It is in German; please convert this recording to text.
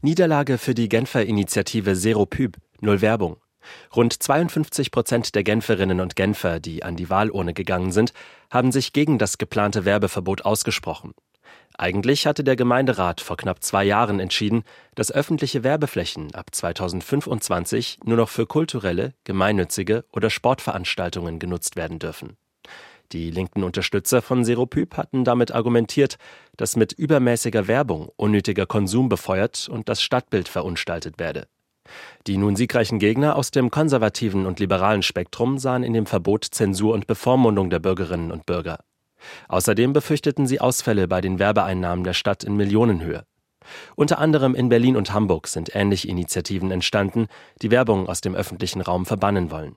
Niederlage für die Genfer Initiative Zero Pub, Null Werbung. Rund 52 Prozent der Genferinnen und Genfer, die an die Wahlurne gegangen sind, haben sich gegen das geplante Werbeverbot ausgesprochen. Eigentlich hatte der Gemeinderat vor knapp zwei Jahren entschieden, dass öffentliche Werbeflächen ab 2025 nur noch für kulturelle, gemeinnützige oder Sportveranstaltungen genutzt werden dürfen. Die linken Unterstützer von Seropyp hatten damit argumentiert, dass mit übermäßiger Werbung unnötiger Konsum befeuert und das Stadtbild verunstaltet werde. Die nun siegreichen Gegner aus dem konservativen und liberalen Spektrum sahen in dem Verbot Zensur und Bevormundung der Bürgerinnen und Bürger. Außerdem befürchteten sie Ausfälle bei den Werbeeinnahmen der Stadt in Millionenhöhe. Unter anderem in Berlin und Hamburg sind ähnliche Initiativen entstanden, die Werbung aus dem öffentlichen Raum verbannen wollen